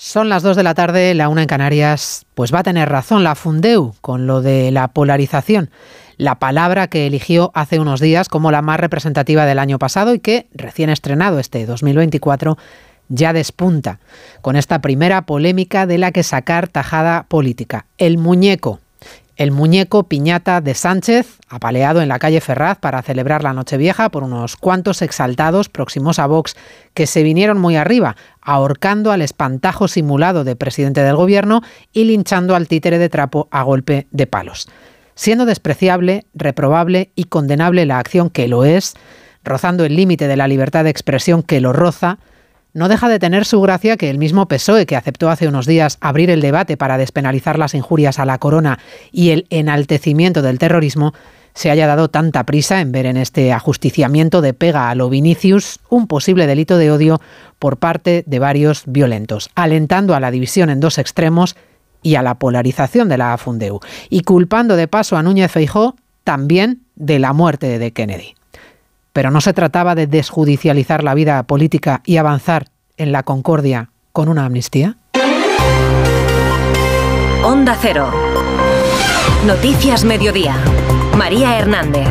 Son las 2 de la tarde, la una en Canarias. Pues va a tener razón la Fundeu con lo de la polarización, la palabra que eligió hace unos días como la más representativa del año pasado y que, recién estrenado este 2024, ya despunta con esta primera polémica de la que sacar tajada política. El muñeco el muñeco piñata de Sánchez, apaleado en la calle Ferraz para celebrar la Nochevieja por unos cuantos exaltados próximos a Vox que se vinieron muy arriba, ahorcando al espantajo simulado de presidente del gobierno y linchando al títere de trapo a golpe de palos. Siendo despreciable, reprobable y condenable la acción que lo es, rozando el límite de la libertad de expresión que lo roza, no deja de tener su gracia que el mismo PSOE, que aceptó hace unos días abrir el debate para despenalizar las injurias a la corona y el enaltecimiento del terrorismo, se haya dado tanta prisa en ver en este ajusticiamiento de pega a lo Vinicius un posible delito de odio por parte de varios violentos, alentando a la división en dos extremos y a la polarización de la Fundeu, y culpando de paso a Núñez Feijó también de la muerte de Kennedy. Pero no se trataba de desjudicializar la vida política y avanzar en la concordia con una amnistía. Onda Cero. Noticias Mediodía. María Hernández.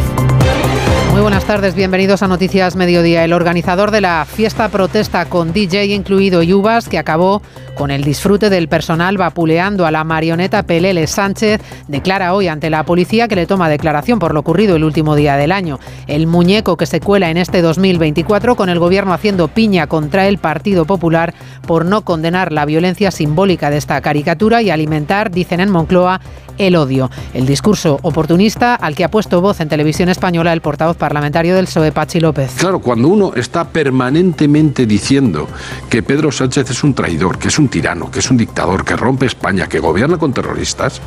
Muy buenas tardes, bienvenidos a Noticias Mediodía. El organizador de la fiesta protesta con DJ incluido y uvas, que acabó con el disfrute del personal vapuleando a la marioneta Pelele Sánchez, declara hoy ante la policía que le toma declaración por lo ocurrido el último día del año. El muñeco que se cuela en este 2024 con el gobierno haciendo piña contra el Partido Popular por no condenar la violencia simbólica de esta caricatura y alimentar, dicen en Moncloa, el odio. El discurso oportunista al que ha puesto voz en televisión española el portavoz parlamentario del PSOE, Pachi López. Claro, cuando uno está permanentemente diciendo que Pedro Sánchez es un traidor, que es un tirano, que es un dictador, que rompe España, que gobierna con terroristas,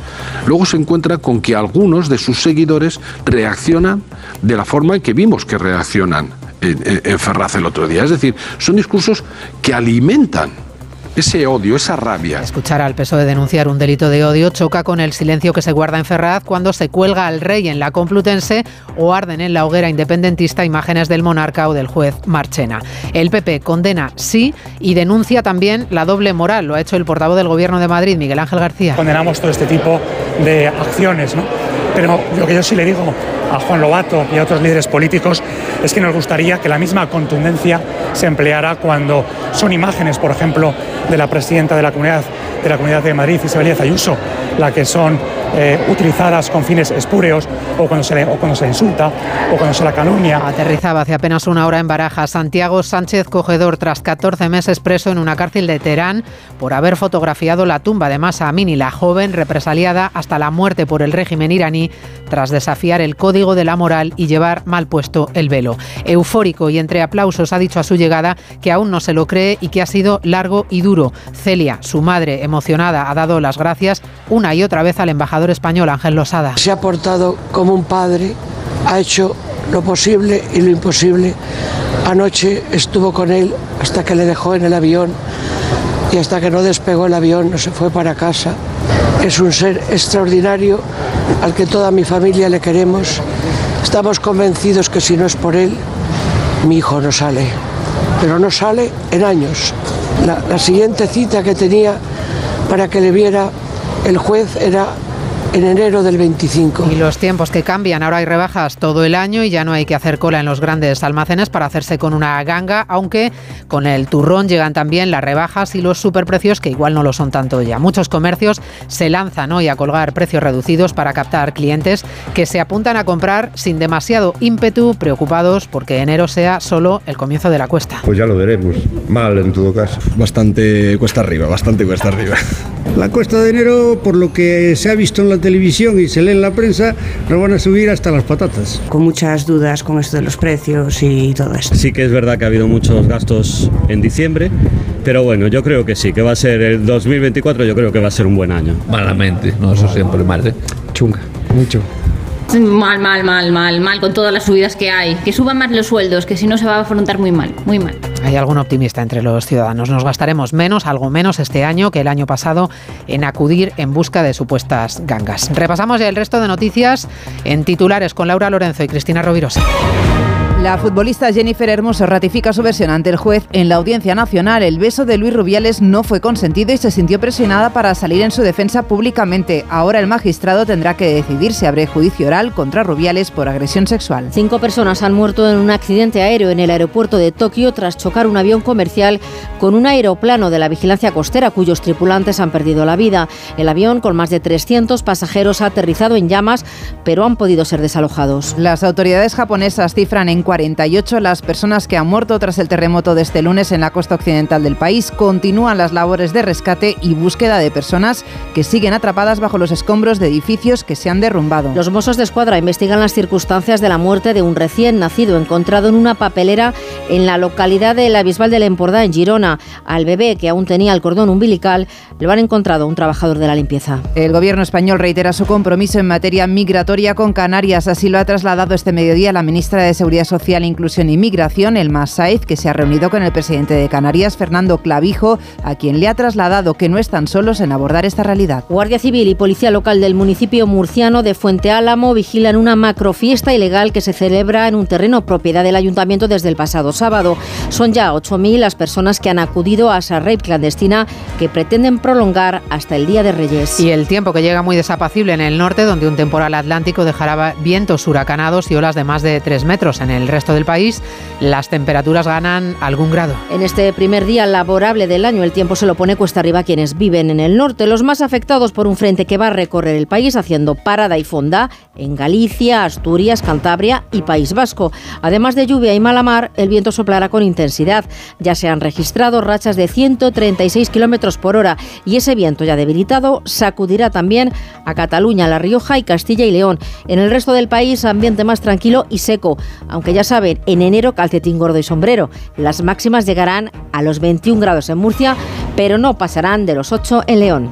luego se encuentra con que algunos de sus seguidores reaccionan de la forma en que vimos que reaccionan en, en Ferraz el otro día. Es decir, son discursos que alimentan ese odio, esa rabia. Escuchar al PSOE denunciar un delito de odio choca con el silencio que se guarda en Ferraz cuando se cuelga al rey en la Complutense o arden en la hoguera independentista imágenes del monarca o del juez Marchena. El PP condena sí y denuncia también la doble moral. Lo ha hecho el portavoz del Gobierno de Madrid, Miguel Ángel García. Condenamos todo este tipo de acciones, ¿no? Pero lo que yo sí le digo a Juan Lobato y a otros líderes políticos es que nos gustaría que la misma contundencia se empleara cuando son imágenes, por ejemplo, de la presidenta de la Comunidad de, la Comunidad de Madrid, Isabel Díaz Ayuso, la que son eh, utilizadas con fines espúreos o cuando, se le, o cuando se insulta o cuando se la calumnia. Aterrizaba hace apenas una hora en Baraja Santiago Sánchez Cogedor tras 14 meses preso en una cárcel de Teherán por haber fotografiado la tumba de Masa Amini, la joven represaliada hasta la muerte por el régimen iraní tras desafiar el código de la moral y llevar mal puesto el velo. Eufórico y entre aplausos ha dicho a su llegada que aún no se lo cree y que ha sido largo y duro. Celia, su madre, emocionada, ha dado las gracias una y otra vez al embajador español Ángel Losada. Se ha portado como un padre, ha hecho lo posible y lo imposible. Anoche estuvo con él hasta que le dejó en el avión y hasta que no despegó el avión no se fue para casa. Es un ser extraordinario al que toda mi familia le queremos. Estamos convencidos que si no es por él, mi hijo no sale. Pero no sale en años. La, la siguiente cita que tenía para que le viera el juez era en enero del 25. Y los tiempos que cambian, ahora hay rebajas todo el año y ya no hay que hacer cola en los grandes almacenes para hacerse con una ganga, aunque con el turrón llegan también las rebajas y los superprecios que igual no lo son tanto ya. Muchos comercios se lanzan hoy a colgar precios reducidos para captar clientes que se apuntan a comprar sin demasiado ímpetu, preocupados porque enero sea solo el comienzo de la cuesta. Pues ya lo veremos. Mal en todo caso. Bastante cuesta arriba, bastante cuesta arriba. La cuesta de enero, por lo que se ha visto en la televisión y se lee en la prensa, nos van a subir hasta las patatas. Con muchas dudas con esto de los precios y todo esto. Sí que es verdad que ha habido muchos gastos en diciembre, pero bueno, yo creo que sí, que va a ser el 2024, yo creo que va a ser un buen año. Malamente, no, eso siempre mal, ¿eh? Chunga, mucho. Mal, mal, mal, mal, mal con todas las subidas que hay. Que suban más los sueldos, que si no se va a afrontar muy mal, muy mal. Hay algún optimista entre los ciudadanos. Nos gastaremos menos, algo menos este año que el año pasado en acudir en busca de supuestas gangas. Repasamos el resto de noticias en titulares con Laura Lorenzo y Cristina Rovirosa. La futbolista Jennifer Hermoso ratifica su versión ante el juez en la Audiencia Nacional. El beso de Luis Rubiales no fue consentido y se sintió presionada para salir en su defensa públicamente. Ahora el magistrado tendrá que decidir si abre juicio oral contra Rubiales por agresión sexual. Cinco personas han muerto en un accidente aéreo en el aeropuerto de Tokio tras chocar un avión comercial con un aeroplano de la vigilancia costera cuyos tripulantes han perdido la vida. El avión con más de 300 pasajeros ha aterrizado en llamas, pero han podido ser desalojados. Las autoridades japonesas cifran en 48 las personas que han muerto tras el terremoto de este lunes en la costa occidental del país. Continúan las labores de rescate y búsqueda de personas que siguen atrapadas bajo los escombros de edificios que se han derrumbado. Los Mossos de Escuadra investigan las circunstancias de la muerte de un recién nacido encontrado en una papelera en la localidad de La Bisbal del Empordà, en Girona. Al bebé, que aún tenía el cordón umbilical, lo han encontrado un trabajador de la limpieza. El gobierno español reitera su compromiso en materia migratoria con Canarias. Así lo ha trasladado este mediodía la ministra de Seguridad Social Social, Inclusión y Migración, el Saiz, que se ha reunido con el presidente de Canarias, Fernando Clavijo, a quien le ha trasladado que no están solos en abordar esta realidad. Guardia Civil y Policía Local del municipio murciano de Fuente Álamo vigilan una macrofiesta ilegal que se celebra en un terreno propiedad del ayuntamiento desde el pasado sábado. Son ya 8.000 las personas que han acudido a esa raid clandestina que pretenden prolongar hasta el Día de Reyes. Y el tiempo que llega muy desapacible en el norte, donde un temporal atlántico dejará vientos huracanados y olas de más de 3 metros en el resto del país, las temperaturas ganan algún grado. En este primer día laborable del año, el tiempo se lo pone cuesta arriba a quienes viven en el norte, los más afectados por un frente que va a recorrer el país haciendo parada y fonda en Galicia, Asturias, Cantabria y País Vasco. Además de lluvia y mala mar, el viento soplará con intensidad. Ya se han registrado rachas de 136 kilómetros por hora y ese viento ya debilitado sacudirá también a Cataluña, La Rioja y Castilla y León. En el resto del país, ambiente más tranquilo y seco, aunque ya ya saben, en enero calcetín gordo y sombrero. Las máximas llegarán a los 21 grados en Murcia, pero no pasarán de los 8 en León.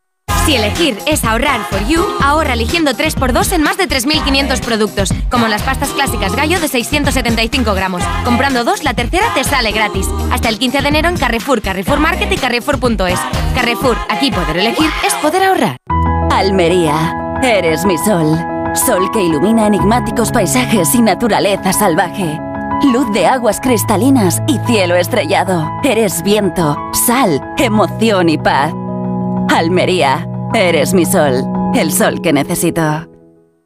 Si elegir es ahorrar for you, ahorra eligiendo 3x2 en más de 3.500 productos, como las pastas clásicas gallo de 675 gramos. Comprando dos, la tercera te sale gratis. Hasta el 15 de enero en Carrefour, Carrefour Market y Carrefour.es. Carrefour, aquí poder elegir es poder ahorrar. Almería, eres mi sol. Sol que ilumina enigmáticos paisajes y naturaleza salvaje. Luz de aguas cristalinas y cielo estrellado. Eres viento, sal, emoción y paz. Almería, eres mi sol, el sol que necesito.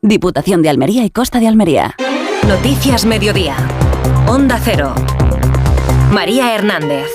Diputación de Almería y Costa de Almería. Noticias Mediodía. Onda Cero. María Hernández.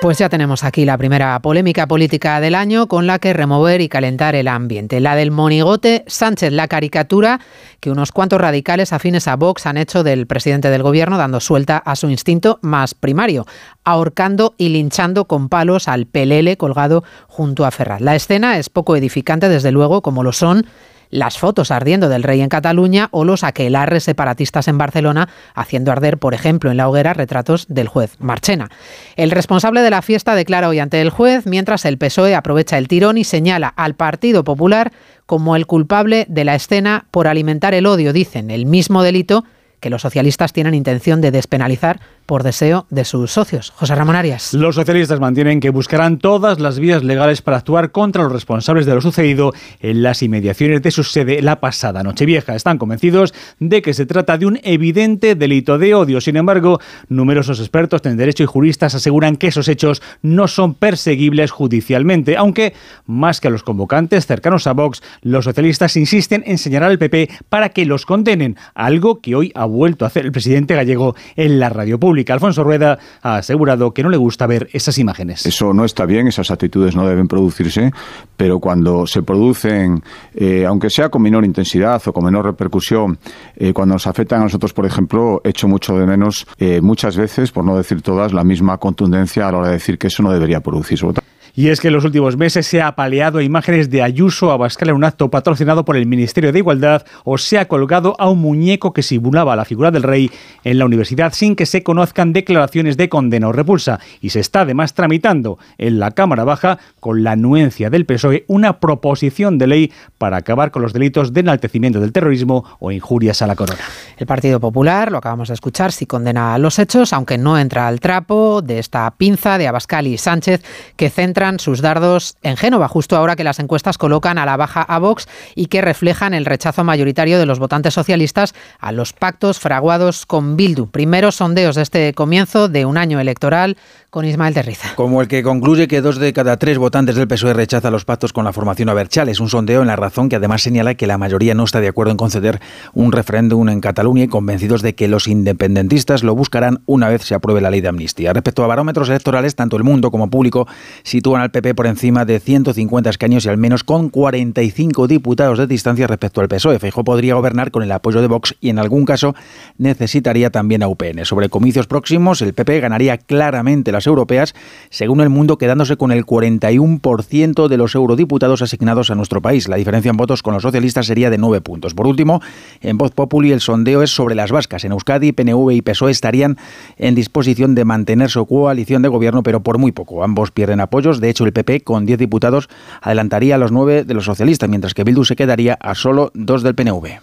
Pues ya tenemos aquí la primera polémica política del año con la que remover y calentar el ambiente. La del monigote Sánchez, la caricatura que unos cuantos radicales afines a Vox han hecho del presidente del gobierno, dando suelta a su instinto más primario, ahorcando y linchando con palos al pelele colgado junto a Ferraz. La escena es poco edificante, desde luego, como lo son las fotos ardiendo del rey en Cataluña o los aquelarres separatistas en Barcelona haciendo arder, por ejemplo, en la hoguera retratos del juez Marchena. El responsable de la fiesta declara hoy ante el juez, mientras el PSOE aprovecha el tirón y señala al Partido Popular como el culpable de la escena por alimentar el odio, dicen, el mismo delito que los socialistas tienen intención de despenalizar por deseo de sus socios. José Ramón Arias. Los socialistas mantienen que buscarán todas las vías legales para actuar contra los responsables de lo sucedido en las inmediaciones de su sede la pasada Nochevieja. Están convencidos de que se trata de un evidente delito de odio. Sin embargo, numerosos expertos en derecho y juristas aseguran que esos hechos no son perseguibles judicialmente, aunque más que a los convocantes cercanos a Vox, los socialistas insisten en señalar al PP para que los condenen, algo que hoy ha vuelto a hacer el presidente gallego en la radio pública. Alfonso Rueda ha asegurado que no le gusta ver esas imágenes. Eso no está bien, esas actitudes no deben producirse, pero cuando se producen, eh, aunque sea con menor intensidad o con menor repercusión, eh, cuando nos afectan a nosotros, por ejemplo, echo mucho de menos eh, muchas veces, por no decir todas, la misma contundencia a la hora de decir que eso no debería producirse. Y es que en los últimos meses se ha apaleado imágenes de Ayuso Abascal en un acto patrocinado por el Ministerio de Igualdad o se ha colgado a un muñeco que simulaba la figura del rey en la universidad sin que se conozcan declaraciones de condena o repulsa. Y se está además tramitando en la Cámara Baja, con la anuencia del PSOE, una proposición de ley para acabar con los delitos de enaltecimiento del terrorismo o injurias a la corona. El Partido Popular, lo acabamos de escuchar, sí condena los hechos, aunque no entra al trapo de esta pinza de Abascal y Sánchez que sus dardos en Génova, justo ahora que las encuestas colocan a la baja a Vox y que reflejan el rechazo mayoritario de los votantes socialistas a los pactos fraguados con Bildu. Primeros sondeos de este comienzo de un año electoral con Ismael Terriza. Como el que concluye que dos de cada tres votantes del PSOE rechazan los pactos con la formación Aberchal. Es un sondeo en la razón que además señala que la mayoría no está de acuerdo en conceder un referéndum en Cataluña y convencidos de que los independentistas lo buscarán una vez se apruebe la ley de amnistía. Respecto a barómetros electorales, tanto el mundo como público sitúan al PP por encima de 150 escaños y al menos con 45 diputados de distancia respecto al PSOE. Feijóo podría gobernar con el apoyo de Vox y en algún caso necesitaría también a UPN. Sobre comicios próximos, el PP ganaría claramente la europeas, según el mundo quedándose con el 41% de los eurodiputados asignados a nuestro país. La diferencia en votos con los socialistas sería de 9 puntos. Por último, en Voz Populi el sondeo es sobre las vascas. En Euskadi, PNV y PSOE estarían en disposición de mantener su coalición de gobierno, pero por muy poco. Ambos pierden apoyos. De hecho, el PP, con 10 diputados, adelantaría a los 9 de los socialistas, mientras que Bildu se quedaría a solo 2 del PNV.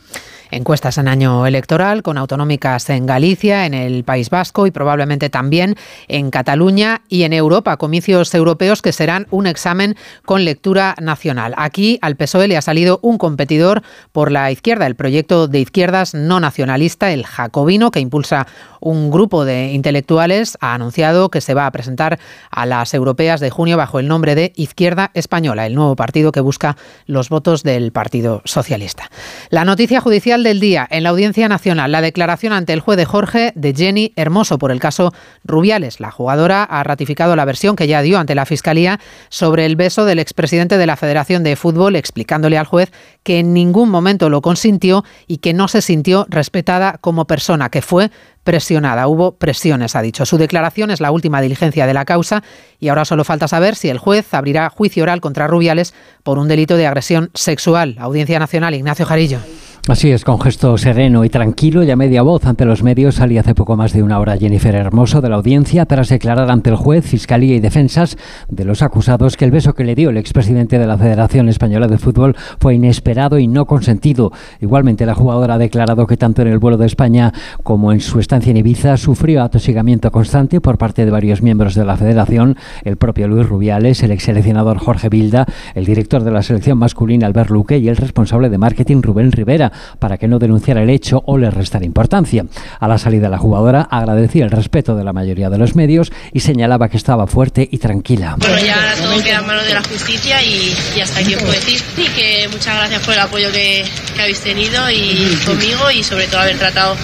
Encuestas en año electoral con autonómicas en Galicia, en el País Vasco y probablemente también en Cataluña y en Europa, comicios europeos que serán un examen con lectura nacional. Aquí al PSOE le ha salido un competidor por la izquierda, el proyecto de izquierdas no nacionalista, el Jacobino, que impulsa un grupo de intelectuales, ha anunciado que se va a presentar a las europeas de junio bajo el nombre de Izquierda Española, el nuevo partido que busca los votos del Partido Socialista. La noticia judicial del día en la Audiencia Nacional, la declaración ante el juez de Jorge de Jenny Hermoso por el caso Rubiales. La jugadora ha ratificado la versión que ya dio ante la Fiscalía sobre el beso del expresidente de la Federación de Fútbol, explicándole al juez que en ningún momento lo consintió y que no se sintió respetada como persona, que fue presionada. Hubo presiones, ha dicho. Su declaración es la última diligencia de la causa y ahora solo falta saber si el juez abrirá juicio oral contra Rubiales por un delito de agresión sexual. Audiencia Nacional, Ignacio Jarillo. Así es, con gesto sereno y tranquilo y a media voz ante los medios salía hace poco más de una hora Jennifer Hermoso de la audiencia tras declarar ante el juez, fiscalía y defensas de los acusados que el beso que le dio el expresidente de la Federación Española de Fútbol fue inesperado y no consentido. Igualmente la jugadora ha declarado que tanto en el vuelo de España como en su estancia en Ibiza sufrió atosigamiento constante por parte de varios miembros de la Federación, el propio Luis Rubiales, el ex seleccionador Jorge Bilda, el director de la selección masculina Albert Luque y el responsable de marketing Rubén Rivera para que no denunciara el hecho o le restara importancia. A la salida la jugadora agradecía el respeto de la mayoría de los medios y señalaba que estaba fuerte y tranquila. Bueno, ya todo queda en manos de la justicia y, hasta aquí os puedo decir. Y que muchas gracias por el apoyo que, que habéis tenido y conmigo y sobre todo haber tratado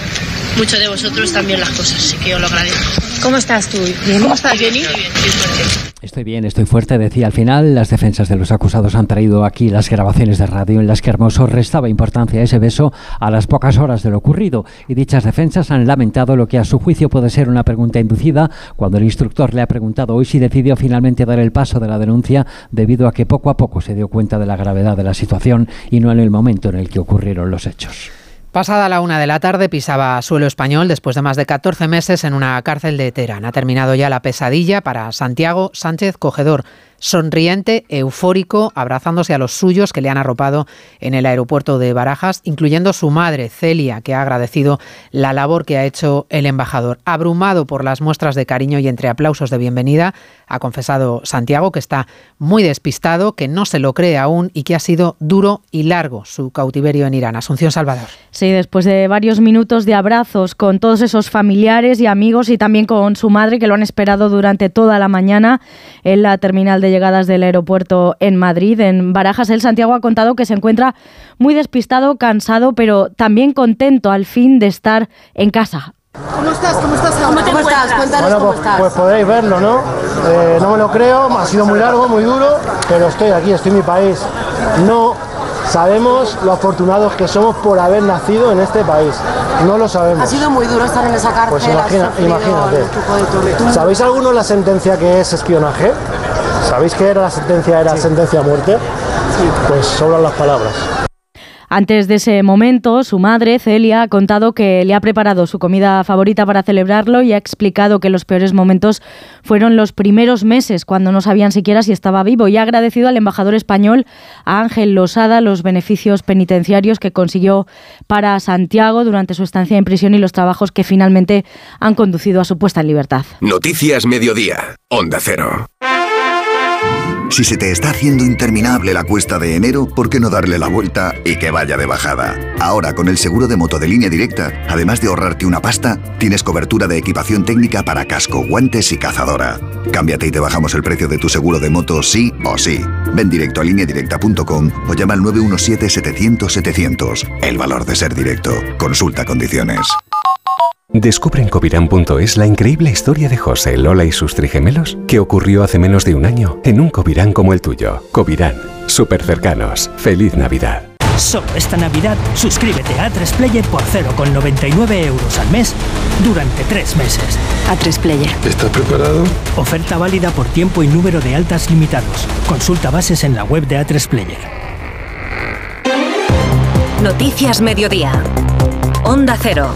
mucho de vosotros también las cosas, así que os lo agradezco. ¿Cómo estás tú? ¿Cómo estás, Jenny? Estoy bien, estoy fuerte. Estoy bien, estoy fuerte, decía al final. Las defensas de los acusados han traído aquí las grabaciones de radio en las que Hermoso restaba importancia a ese beso a las pocas horas de lo ocurrido. Y dichas defensas han lamentado lo que a su juicio puede ser una pregunta inducida cuando el instructor le ha preguntado hoy si decidió finalmente dar el paso de la denuncia debido a que poco a poco se dio cuenta de la gravedad de la situación y no en el momento en el que ocurrieron los hechos. Pasada la una de la tarde pisaba suelo español después de más de 14 meses en una cárcel de Teherán. Ha terminado ya la pesadilla para Santiago Sánchez Cogedor, sonriente, eufórico, abrazándose a los suyos que le han arropado en el aeropuerto de Barajas, incluyendo su madre, Celia, que ha agradecido la labor que ha hecho el embajador. Abrumado por las muestras de cariño y entre aplausos de bienvenida, ha confesado Santiago que está muy despistado, que no se lo cree aún y que ha sido duro y largo su cautiverio en Irán. Asunción Salvador. Sí, después de varios minutos de abrazos con todos esos familiares y amigos y también con su madre que lo han esperado durante toda la mañana en la terminal de llegadas del aeropuerto en Madrid, en Barajas, el Santiago ha contado que se encuentra muy despistado, cansado, pero también contento al fin de estar en casa. ¿Cómo estás? ¿Cómo estás ahora? ¿Cómo, estás? Cuéntanos bueno, cómo pues, estás. pues podéis verlo, ¿no? Eh, no me lo creo, ha sido muy largo, muy duro, pero estoy aquí, estoy en mi país. No sabemos lo afortunados que somos por haber nacido en este país. No lo sabemos. Ha sido muy duro estar en esa cárcel. Pues imagina- imagínate. ¿Sabéis alguno la sentencia que es espionaje? ¿Sabéis qué era la sentencia? ¿Era sentencia a muerte? Pues sobran las palabras. Antes de ese momento, su madre, Celia, ha contado que le ha preparado su comida favorita para celebrarlo y ha explicado que los peores momentos fueron los primeros meses, cuando no sabían siquiera si estaba vivo, y ha agradecido al embajador español, a Ángel Losada, los beneficios penitenciarios que consiguió para Santiago durante su estancia en prisión y los trabajos que finalmente han conducido a su puesta en libertad. Noticias Mediodía, Onda Cero. Si se te está haciendo interminable la cuesta de enero, ¿por qué no darle la vuelta y que vaya de bajada? Ahora, con el seguro de moto de línea directa, además de ahorrarte una pasta, tienes cobertura de equipación técnica para casco, guantes y cazadora. Cámbiate y te bajamos el precio de tu seguro de moto sí o sí. Ven directo a lineadirecta.com o llama al 917-700-700. El valor de ser directo. Consulta condiciones. Descubre en covirán.es la increíble historia de José, Lola y sus trigemelos que ocurrió hace menos de un año en un Covirán como el tuyo. Covirán, súper cercanos. Feliz Navidad. Solo esta Navidad suscríbete a A3Player por 0,99 euros al mes durante tres meses. A3 Player. ¿Estás preparado? Oferta válida por tiempo y número de altas limitados. Consulta bases en la web de A3 Player. Noticias Mediodía. Onda Cero.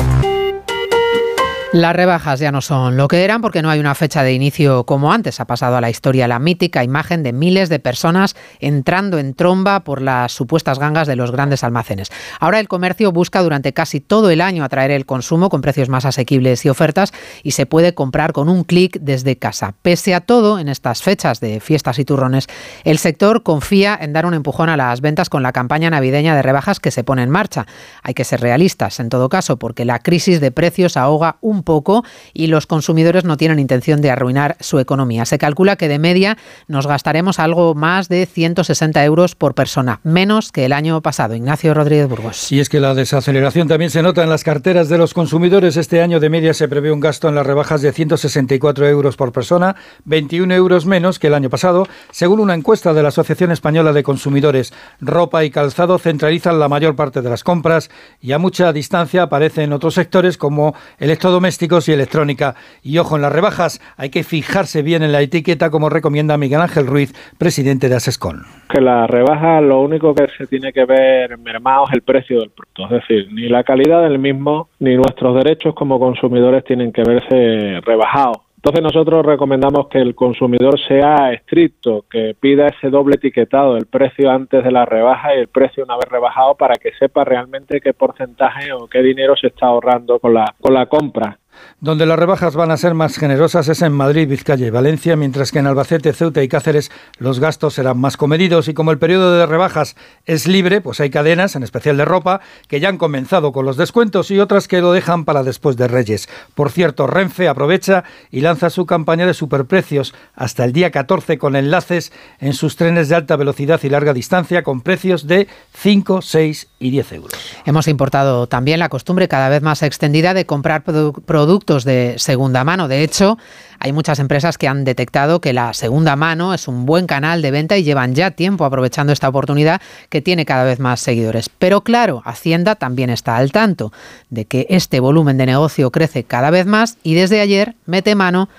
Las rebajas ya no son lo que eran porque no hay una fecha de inicio como antes. Ha pasado a la historia la mítica imagen de miles de personas entrando en tromba por las supuestas gangas de los grandes almacenes. Ahora el comercio busca durante casi todo el año atraer el consumo con precios más asequibles y ofertas y se puede comprar con un clic desde casa. Pese a todo, en estas fechas de fiestas y turrones, el sector confía en dar un empujón a las ventas con la campaña navideña de rebajas que se pone en marcha. Hay que ser realistas en todo caso porque la crisis de precios ahoga un poco y los consumidores no tienen intención de arruinar su economía. Se calcula que de media nos gastaremos algo más de 160 euros por persona, menos que el año pasado. Ignacio Rodríguez Burgos. Y es que la desaceleración también se nota en las carteras de los consumidores. Este año de media se prevé un gasto en las rebajas de 164 euros por persona, 21 euros menos que el año pasado, según una encuesta de la Asociación Española de Consumidores. Ropa y calzado centralizan la mayor parte de las compras y a mucha distancia aparecen otros sectores como electrodomésticos y electrónica. Y ojo, en las rebajas hay que fijarse bien en la etiqueta, como recomienda Miguel Ángel Ruiz, presidente de Asescon. Que la rebaja lo único que se tiene que ver mermado es el precio del producto, es decir, ni la calidad del mismo, ni nuestros derechos como consumidores tienen que verse rebajados. Entonces nosotros recomendamos que el consumidor sea estricto, que pida ese doble etiquetado, el precio antes de la rebaja y el precio una vez rebajado para que sepa realmente qué porcentaje o qué dinero se está ahorrando con la, con la compra. Donde las rebajas van a ser más generosas es en Madrid, Vizcaya y Valencia, mientras que en Albacete, Ceuta y Cáceres los gastos serán más comedidos y como el periodo de rebajas es libre, pues hay cadenas, en especial de ropa, que ya han comenzado con los descuentos y otras que lo dejan para después de Reyes. Por cierto, Renfe aprovecha y lanza su campaña de superprecios hasta el día 14 con enlaces en sus trenes de alta velocidad y larga distancia con precios de 5, 6 y 10 euros. Hemos importado también la costumbre cada vez más extendida de comprar productos productos de segunda mano. De hecho, hay muchas empresas que han detectado que la segunda mano es un buen canal de venta y llevan ya tiempo aprovechando esta oportunidad que tiene cada vez más seguidores. Pero claro, Hacienda también está al tanto de que este volumen de negocio crece cada vez más y desde ayer mete mano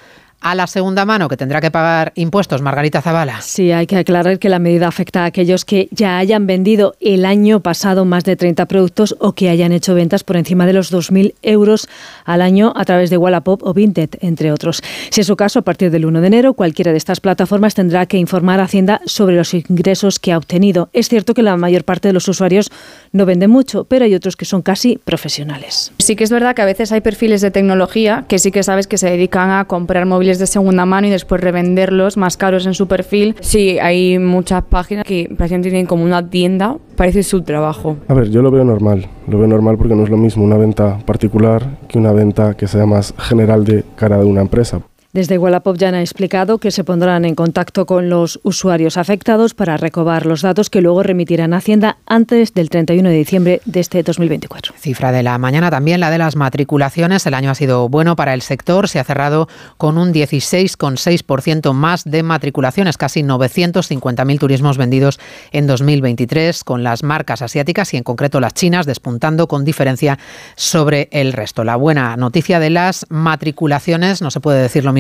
a la segunda mano que tendrá que pagar impuestos, Margarita Zavala. Sí, hay que aclarar que la medida afecta a aquellos que ya hayan vendido el año pasado más de 30 productos o que hayan hecho ventas por encima de los 2.000 euros al año a través de Wallapop o Vinted, entre otros. Si es su caso, a partir del 1 de enero, cualquiera de estas plataformas tendrá que informar a Hacienda sobre los ingresos que ha obtenido. Es cierto que la mayor parte de los usuarios no venden mucho, pero hay otros que son casi profesionales. Sí que es verdad que a veces hay perfiles de tecnología que sí que sabes que se dedican a comprar móviles de segunda mano y después revenderlos más caros en su perfil. Sí, hay muchas páginas que prácticamente tienen como una tienda, parece su trabajo. A ver, yo lo veo normal, lo veo normal porque no es lo mismo una venta particular que una venta que sea más general de cara de una empresa. Desde Wallapop ya han explicado que se pondrán en contacto con los usuarios afectados para recobar los datos que luego remitirán a Hacienda antes del 31 de diciembre de este 2024. Cifra de la mañana también la de las matriculaciones. El año ha sido bueno para el sector. Se ha cerrado con un 16,6% más de matriculaciones, casi 950.000 turismos vendidos en 2023, con las marcas asiáticas y en concreto las chinas despuntando con diferencia sobre el resto. La buena noticia de las matriculaciones, no se puede decir lo mismo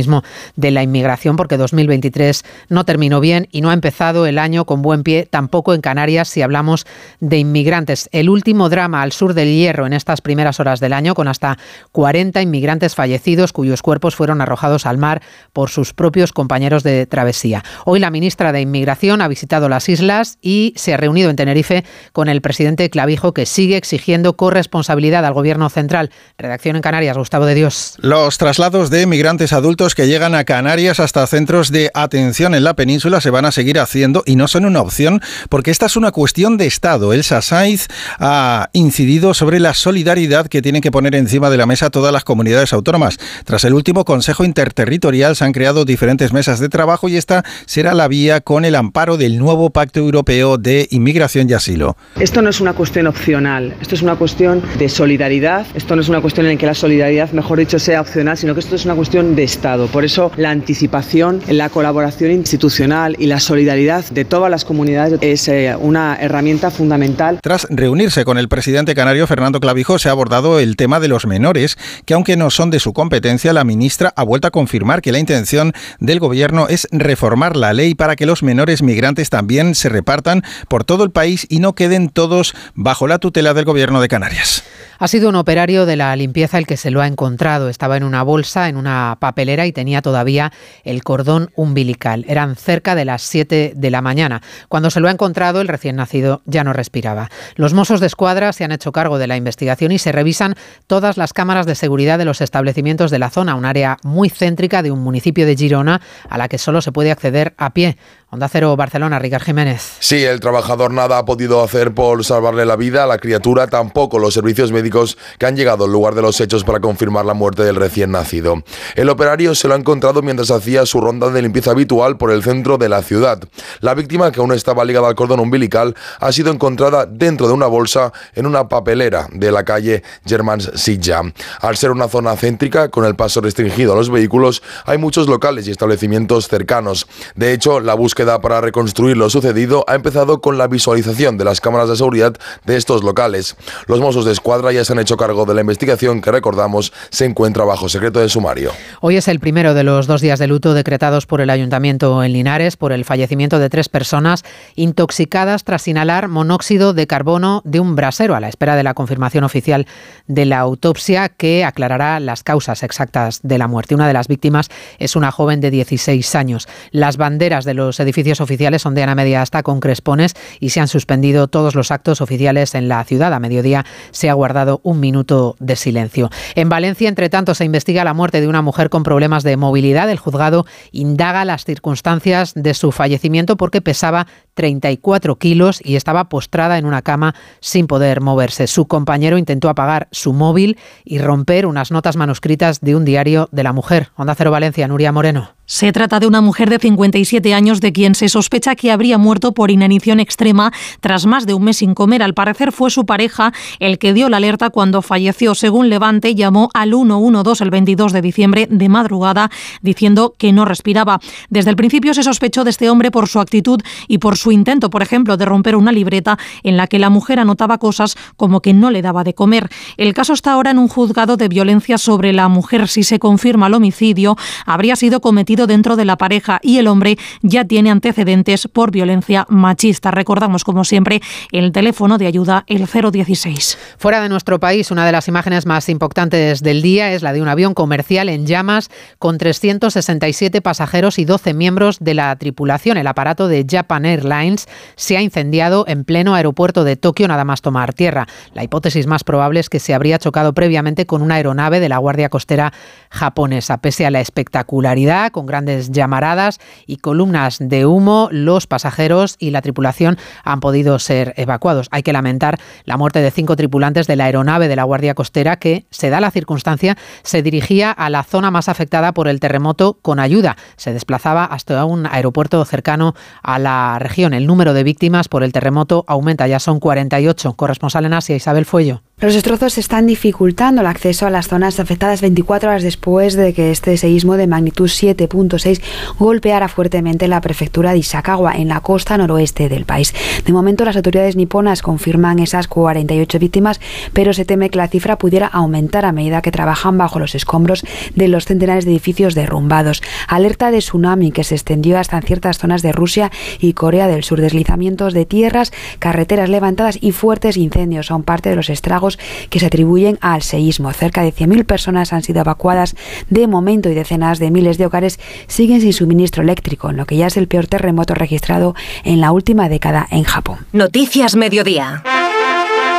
de la inmigración, porque 2023 no terminó bien y no ha empezado el año con buen pie, tampoco en Canarias si hablamos de inmigrantes. El último drama al sur del Hierro en estas primeras horas del año, con hasta 40 inmigrantes fallecidos cuyos cuerpos fueron arrojados al mar por sus propios compañeros de travesía. Hoy la ministra de Inmigración ha visitado las islas y se ha reunido en Tenerife con el presidente Clavijo, que sigue exigiendo corresponsabilidad al gobierno central. Redacción en Canarias, Gustavo de Dios. Los traslados de migrantes adultos que llegan a Canarias hasta centros de atención en la península se van a seguir haciendo y no son una opción porque esta es una cuestión de Estado. El Saiz ha incidido sobre la solidaridad que tienen que poner encima de la mesa todas las comunidades autónomas. Tras el último Consejo Interterritorial se han creado diferentes mesas de trabajo y esta será la vía con el amparo del nuevo Pacto Europeo de Inmigración y Asilo. Esto no es una cuestión opcional, esto es una cuestión de solidaridad, esto no es una cuestión en la que la solidaridad, mejor dicho, sea opcional, sino que esto es una cuestión de Estado. Por eso la anticipación, la colaboración institucional y la solidaridad de todas las comunidades es eh, una herramienta fundamental. Tras reunirse con el presidente canario Fernando Clavijo se ha abordado el tema de los menores, que aunque no son de su competencia, la ministra ha vuelto a confirmar que la intención del gobierno es reformar la ley para que los menores migrantes también se repartan por todo el país y no queden todos bajo la tutela del gobierno de Canarias. Ha sido un operario de la limpieza el que se lo ha encontrado. Estaba en una bolsa, en una papelera y tenía todavía el cordón umbilical. Eran cerca de las 7 de la mañana. Cuando se lo ha encontrado, el recién nacido ya no respiraba. Los Mossos de Escuadra se han hecho cargo de la investigación y se revisan todas las cámaras de seguridad de los establecimientos de la zona, un área muy céntrica de un municipio de Girona a la que solo se puede acceder a pie. Onda Cero Barcelona, Ricard Jiménez. Sí, el trabajador nada ha podido hacer por salvarle la vida a la criatura, tampoco los servicios médicos que han llegado al lugar de los hechos para confirmar la muerte del recién nacido. El operario se lo ha encontrado mientras hacía su ronda de limpieza habitual por el centro de la ciudad. La víctima, que aún estaba ligada al cordón umbilical, ha sido encontrada dentro de una bolsa en una papelera de la calle Germans Silla. Al ser una zona céntrica, con el paso restringido a los vehículos, hay muchos locales y establecimientos cercanos. De hecho, la búsqueda búsqueda para reconstruir lo sucedido ha empezado con la visualización de las cámaras de seguridad de estos locales. Los Mossos de Escuadra ya se han hecho cargo de la investigación que recordamos se encuentra bajo secreto de sumario. Hoy es el primero de los dos días de luto decretados por el Ayuntamiento en Linares por el fallecimiento de tres personas intoxicadas tras inhalar monóxido de carbono de un brasero a la espera de la confirmación oficial de la autopsia que aclarará las causas exactas de la muerte. Una de las víctimas es una joven de 16 años. Las banderas de los edificios oficiales son de Ana Media hasta con crespones y se han suspendido todos los actos oficiales en la ciudad. A mediodía se ha guardado un minuto de silencio. En Valencia, entre tanto, se investiga la muerte de una mujer con problemas de movilidad. El juzgado indaga las circunstancias de su fallecimiento porque pesaba 34 kilos y estaba postrada en una cama sin poder moverse. Su compañero intentó apagar su móvil y romper unas notas manuscritas de un diario de la mujer. Onda Cero Valencia, Nuria Moreno. Se trata de una mujer de 57 años de quien se sospecha que habría muerto por inanición extrema tras más de un mes sin comer. Al parecer fue su pareja el que dio la alerta cuando falleció. Según Levante, llamó al 112 el 22 de diciembre de madrugada diciendo que no respiraba. Desde el principio se sospechó de este hombre por su actitud y por su intento, por ejemplo, de romper una libreta en la que la mujer anotaba cosas como que no le daba de comer. El caso está ahora en un juzgado de violencia sobre la mujer. Si se confirma el homicidio, habría sido cometido dentro de la pareja y el hombre ya tiene antecedentes por violencia machista. Recordamos, como siempre, el teléfono de ayuda, el 016. Fuera de nuestro país, una de las imágenes más importantes del día es la de un avión comercial en llamas con 367 pasajeros y 12 miembros de la tripulación. El aparato de Japan Airlines se ha incendiado en pleno aeropuerto de Tokio nada más tomar tierra. La hipótesis más probable es que se habría chocado previamente con una aeronave de la Guardia Costera japonesa. Pese a la espectacularidad, con grandes llamaradas y columnas de humo, los pasajeros y la tripulación han podido ser evacuados. Hay que lamentar la muerte de cinco tripulantes de la aeronave de la Guardia Costera que, se da la circunstancia, se dirigía a la zona más afectada por el terremoto con ayuda. Se desplazaba hasta un aeropuerto cercano a la región. El número de víctimas por el terremoto aumenta, ya son 48. Corresponsal en Asia, Isabel Fuello. Los destrozos están dificultando el acceso a las zonas afectadas 24 horas después de que este seísmo de magnitud 7.6 golpeara fuertemente la prefectura de Ishikawa en la costa noroeste del país. De momento las autoridades niponas confirman esas 48 víctimas, pero se teme que la cifra pudiera aumentar a medida que trabajan bajo los escombros de los centenares de edificios derrumbados. Alerta de tsunami que se extendió hasta ciertas zonas de Rusia y Corea del Sur. Deslizamientos de tierras, carreteras levantadas y fuertes incendios son parte de los estragos que se atribuyen al seísmo. Cerca de 100.000 personas han sido evacuadas de momento y decenas de miles de hogares siguen sin suministro eléctrico, en lo que ya es el peor terremoto registrado en la última década en Japón. Noticias Mediodía.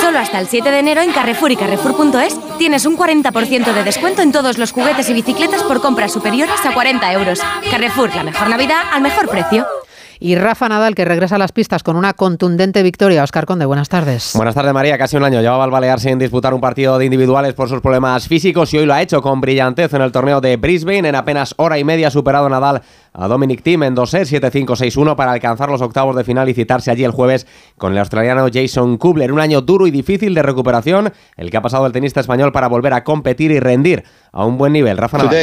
Solo hasta el 7 de enero en Carrefour y Carrefour.es tienes un 40% de descuento en todos los juguetes y bicicletas por compras superiores a 40 euros. Carrefour, la mejor Navidad al mejor precio. Y Rafa Nadal, que regresa a las pistas con una contundente victoria. Oscar Conde, buenas tardes. Buenas tardes, María. Casi un año llevaba al Balear sin disputar un partido de individuales por sus problemas físicos y hoy lo ha hecho con brillantez en el torneo de Brisbane. En apenas hora y media ha superado Nadal a Dominic Thiem en 2-6, 7-5-6-1 para alcanzar los octavos de final y citarse allí el jueves con el australiano Jason Kubler. Un año duro y difícil de recuperación, el que ha pasado el tenista español para volver a competir y rendir a un buen nivel. Rafa Nadal.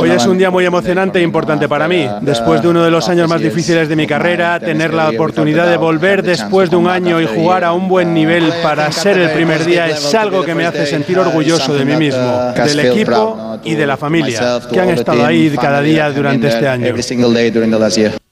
Hoy es un día muy emocionante e importante para mí. Después de uno de los años más difíciles de mi carrera, tener la oportunidad de volver después de un año y jugar a un buen nivel para ser el primer día es algo que me hace sentir orgulloso de mí mismo, del equipo y de la familia que han estado ahí cada día durante este año.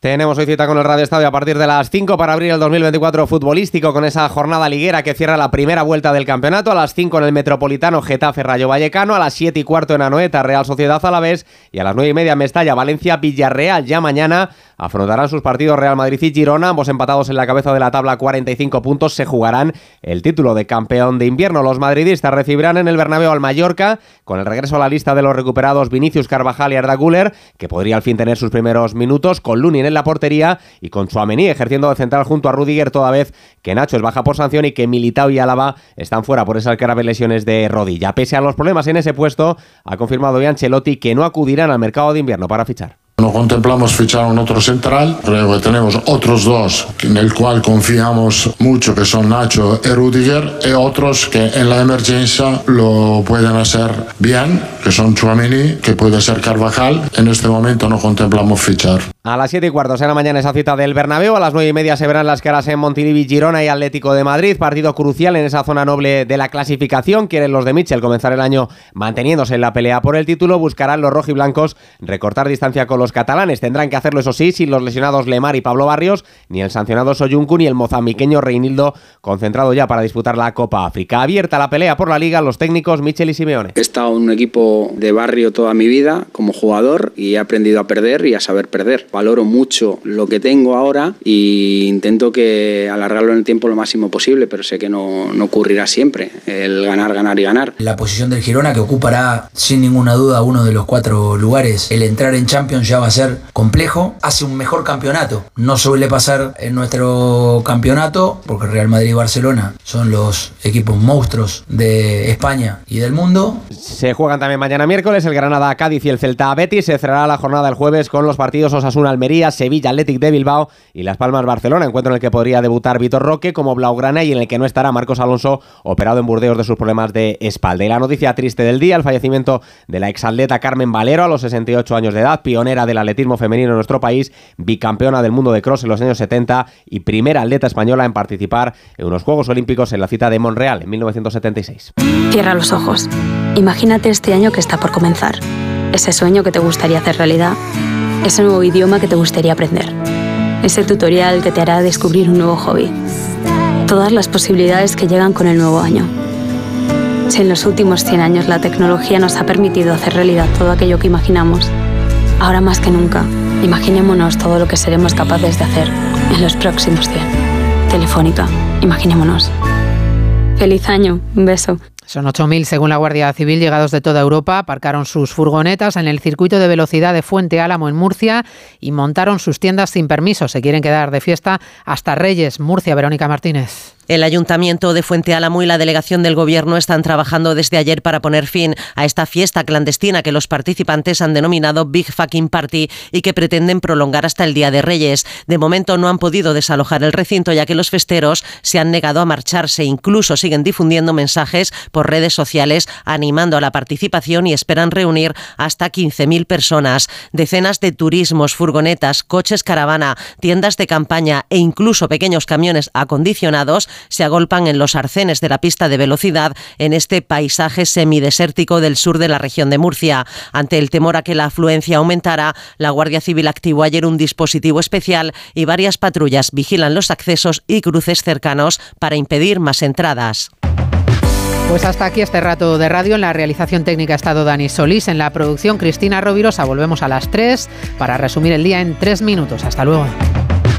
Tenemos hoy cita con el Radio Estadio a partir de las 5 para abrir el 2024 futbolístico con esa jornada liguera que cierra la primera vuelta del campeonato. A las 5 en el Metropolitano Getafe Rayo Vallecano, a las 7 y cuarto en Anoeta Real Sociedad Alavés y a las 9 y media Mestalla Valencia Villarreal. Ya mañana afrontarán sus partidos Real Madrid y Girona, ambos empatados en la cabeza de la tabla 45 puntos. Se jugarán el título de campeón de invierno. Los madridistas recibirán en el Bernabéu al Mallorca con el regreso a la lista de los recuperados Vinicius Carvajal y Arda Güler, que podría al fin tener sus primeros minutos con Lunin en la portería y con Suamení ejerciendo de central junto a Rudiger toda vez que Nacho es baja por sanción y que Militao y Álava están fuera por esas graves lesiones de rodilla. Pese a los problemas en ese puesto, ha confirmado hoy Ancelotti que no acudirán al mercado de invierno para fichar. No contemplamos fichar un otro central, que tenemos otros dos en el cual confiamos mucho que son Nacho y Rudiger y otros que en la emergencia lo pueden hacer bien, que son Chouameni, que puede ser Carvajal. En este momento no contemplamos fichar. A las 7 y cuarto será mañana esa cita del Bernabéu. A las 9 y media se verán las caras en Montilivi, Girona y Atlético de Madrid. Partido crucial en esa zona noble de la clasificación. Quieren los de Mitchell comenzar el año manteniéndose en la pelea por el título. Buscarán los rojiblancos recortar distancia con los catalanes. Tendrán que hacerlo, eso sí, sin los lesionados Lemar y Pablo Barrios, ni el sancionado Soyuncu, ni el mozambiqueño Reinildo, concentrado ya para disputar la Copa África. Abierta la pelea por la liga, los técnicos Mitchell y Simeone. He estado en un equipo de barrio toda mi vida como jugador y he aprendido a perder y a saber perder. Valoro mucho lo que tengo ahora e intento que alargarlo en el tiempo lo máximo posible, pero sé que no, no ocurrirá siempre el ganar, ganar y ganar. La posición del Girona que ocupará sin ninguna duda uno de los cuatro lugares. El entrar en Champions ya va a ser complejo. Hace un mejor campeonato. No suele pasar en nuestro campeonato porque Real Madrid y Barcelona son los equipos monstruos de España y del mundo. Se juegan también mañana miércoles el Granada Cádiz y el Celta Betis. Se cerrará la jornada el jueves con los partidos Osasuna Almería, Sevilla Athletic de Bilbao y Las Palmas Barcelona. Encuentro en el que podría debutar Vitor Roque como Blaugrana y en el que no estará Marcos Alonso, operado en Burdeos de sus problemas de espalda. Y la noticia triste del día, el fallecimiento de la exatleta Carmen Valero a los 68 años de edad, pionera del atletismo femenino en nuestro país, bicampeona del mundo de cross en los años 70 y primera atleta española en participar en unos Juegos Olímpicos en la cita de Montreal en 1976. Cierra los ojos. Imagínate este año que está por comenzar. Ese sueño que te gustaría hacer realidad. Ese nuevo idioma que te gustaría aprender. Ese tutorial que te hará descubrir un nuevo hobby. Todas las posibilidades que llegan con el nuevo año. Si en los últimos 100 años la tecnología nos ha permitido hacer realidad todo aquello que imaginamos, ahora más que nunca, imaginémonos todo lo que seremos capaces de hacer en los próximos 100. Telefónica, imaginémonos. Feliz año, un beso. Son 8.000 según la Guardia Civil llegados de toda Europa, aparcaron sus furgonetas en el circuito de velocidad de Fuente Álamo en Murcia y montaron sus tiendas sin permiso. Se quieren quedar de fiesta hasta Reyes, Murcia, Verónica Martínez. El Ayuntamiento de Fuente Álamo y la delegación del Gobierno están trabajando desde ayer para poner fin a esta fiesta clandestina que los participantes han denominado Big Fucking Party y que pretenden prolongar hasta el Día de Reyes. De momento no han podido desalojar el recinto ya que los festeros se han negado a marcharse. Incluso siguen difundiendo mensajes por redes sociales animando a la participación y esperan reunir hasta 15.000 personas. Decenas de turismos, furgonetas, coches caravana, tiendas de campaña e incluso pequeños camiones acondicionados se agolpan en los arcenes de la pista de velocidad en este paisaje semidesértico del sur de la región de Murcia. Ante el temor a que la afluencia aumentara, la Guardia Civil activó ayer un dispositivo especial y varias patrullas vigilan los accesos y cruces cercanos para impedir más entradas. Pues hasta aquí este rato de radio. En la realización técnica ha estado Dani Solís, en la producción Cristina Rovirosa. Volvemos a las 3 para resumir el día en 3 minutos. Hasta luego.